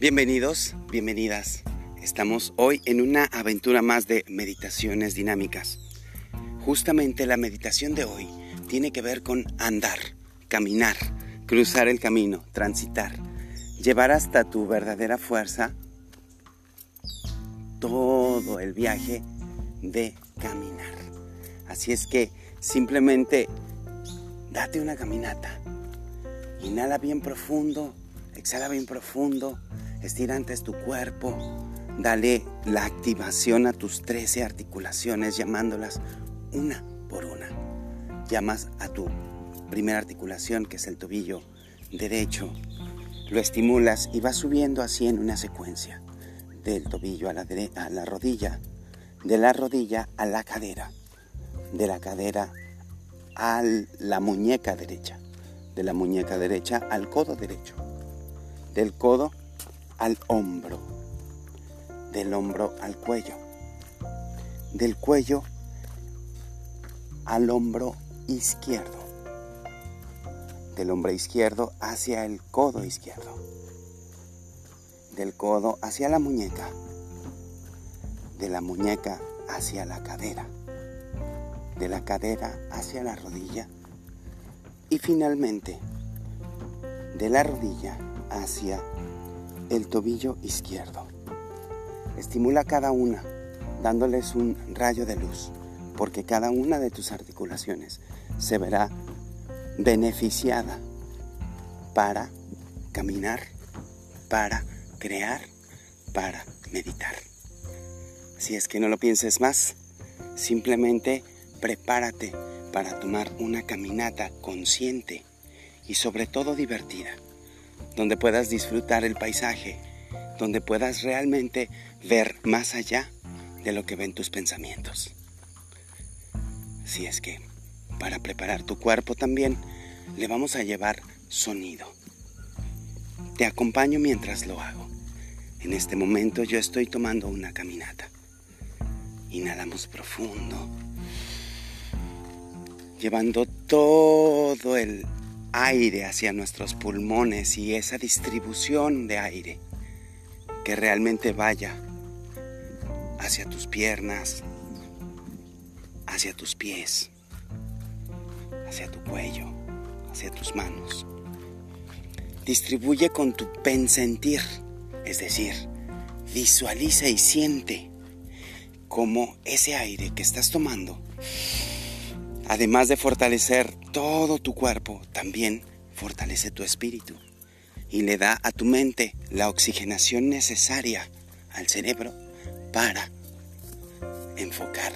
Bienvenidos, bienvenidas. Estamos hoy en una aventura más de meditaciones dinámicas. Justamente la meditación de hoy tiene que ver con andar, caminar, cruzar el camino, transitar, llevar hasta tu verdadera fuerza todo el viaje de caminar. Así es que simplemente date una caminata. Inhala bien profundo, exhala bien profundo, estira antes tu cuerpo, dale la activación a tus 13 articulaciones llamándolas una por una. Llamas a tu primera articulación que es el tobillo derecho, lo estimulas y vas subiendo así en una secuencia. Del tobillo a la, rodilla, de la rodilla a la cadera, de la cadera a la muñeca derecha, de la muñeca derecha al codo derecho, del codo al hombro, del hombro al cuello, del cuello al hombro izquierdo, del hombro izquierdo hacia el codo izquierdo del codo hacia la muñeca, de la muñeca hacia la cadera, de la cadera hacia la rodilla y finalmente de la rodilla hacia el tobillo izquierdo. Estimula cada una dándoles un rayo de luz, porque cada una de tus articulaciones se verá beneficiada para caminar, para crear para meditar. Si es que no lo pienses más, simplemente prepárate para tomar una caminata consciente y sobre todo divertida, donde puedas disfrutar el paisaje, donde puedas realmente ver más allá de lo que ven tus pensamientos. Si es que para preparar tu cuerpo también le vamos a llevar sonido. Te acompaño mientras lo hago. En este momento yo estoy tomando una caminata. Inhalamos profundo, llevando todo el aire hacia nuestros pulmones y esa distribución de aire que realmente vaya hacia tus piernas, hacia tus pies, hacia tu cuello, hacia tus manos. Distribuye con tu pensentir es decir, visualiza y siente cómo ese aire que estás tomando, además de fortalecer todo tu cuerpo, también fortalece tu espíritu y le da a tu mente la oxigenación necesaria al cerebro para enfocar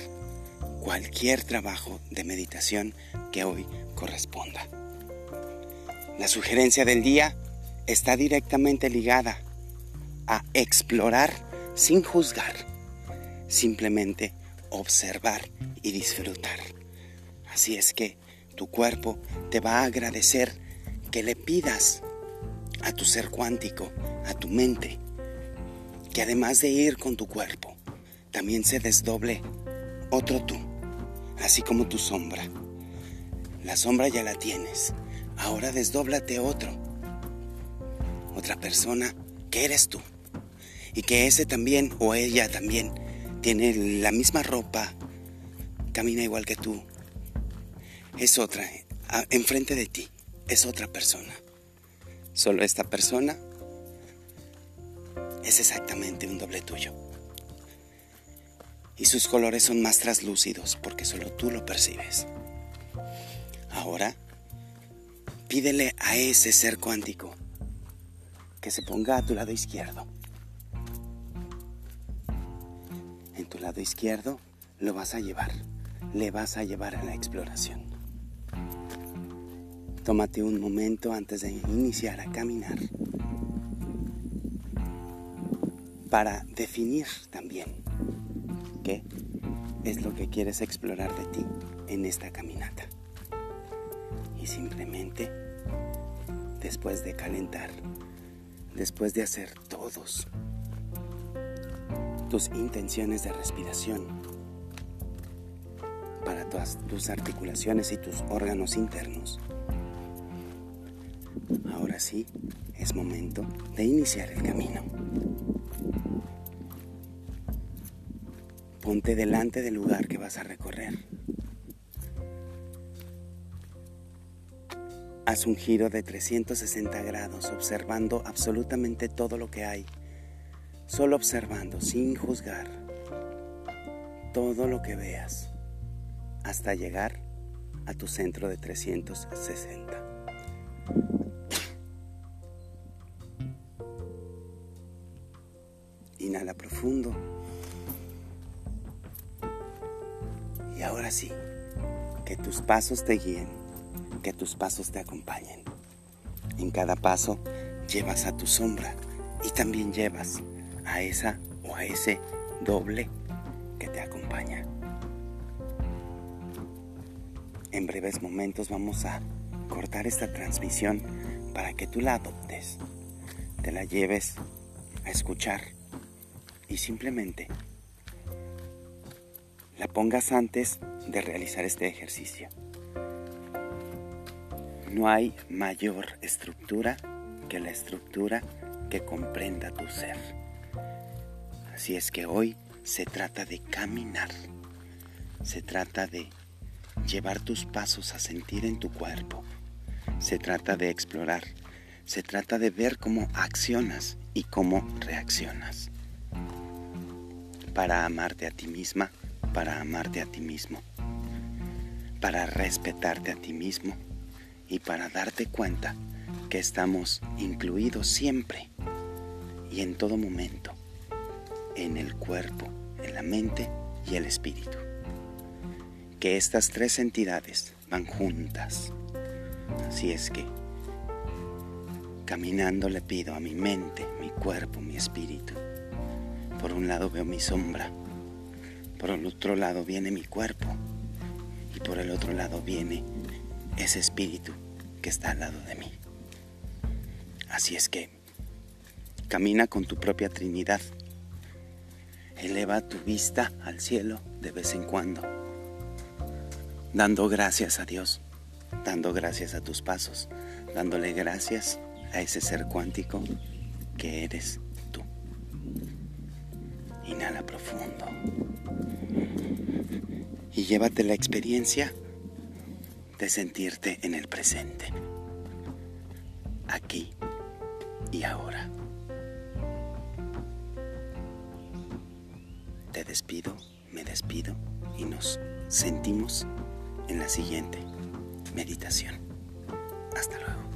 cualquier trabajo de meditación que hoy corresponda. La sugerencia del día está directamente ligada a explorar sin juzgar, simplemente observar y disfrutar. Así es que tu cuerpo te va a agradecer que le pidas a tu ser cuántico, a tu mente, que además de ir con tu cuerpo, también se desdoble otro tú, así como tu sombra. La sombra ya la tienes, ahora desdóblate otro, otra persona que eres tú y que ese también o ella también tiene la misma ropa, camina igual que tú, es otra, enfrente de ti, es otra persona. Solo esta persona es exactamente un doble tuyo. Y sus colores son más traslúcidos porque solo tú lo percibes. Ahora, pídele a ese ser cuántico que se ponga a tu lado izquierdo. tu lado izquierdo lo vas a llevar, le vas a llevar a la exploración. Tómate un momento antes de iniciar a caminar para definir también qué es lo que quieres explorar de ti en esta caminata. Y simplemente, después de calentar, después de hacer todos tus intenciones de respiración para todas tus articulaciones y tus órganos internos. Ahora sí, es momento de iniciar el camino. Ponte delante del lugar que vas a recorrer. Haz un giro de 360 grados observando absolutamente todo lo que hay, solo observando sin juzgar todo lo que veas hasta llegar a tu centro de 360. Inhala profundo. Y ahora sí, que tus pasos te guíen, que tus pasos te acompañen. En cada paso llevas a tu sombra y también llevas a esa o a ese doble que te acompaña. En breves momentos vamos a cortar esta transmisión para que tú la adoptes, te la lleves a escuchar y simplemente la pongas antes de realizar este ejercicio. No hay mayor estructura que la estructura que comprenda tu ser. Así es que hoy se trata de caminar, se trata de llevar tus pasos a sentir en tu cuerpo. Se trata de explorar, se trata de ver cómo accionas y cómo reaccionas. Para amarte a ti misma, para amarte a ti mismo, para respetarte a ti mismo y para darte cuenta que estamos incluidos siempre y en todo momento en el cuerpo, en la mente y el espíritu que estas tres entidades van juntas. Así es que, caminando le pido a mi mente, mi cuerpo, mi espíritu. Por un lado veo mi sombra, por el otro lado viene mi cuerpo y por el otro lado viene ese espíritu que está al lado de mí. Así es que, camina con tu propia Trinidad. Eleva tu vista al cielo de vez en cuando dando gracias a Dios, dando gracias a tus pasos, dándole gracias a ese ser cuántico que eres profundo y llévate la experiencia de sentirte en el presente, aquí y ahora. Te despido, me despido y nos sentimos en la siguiente meditación. Hasta luego.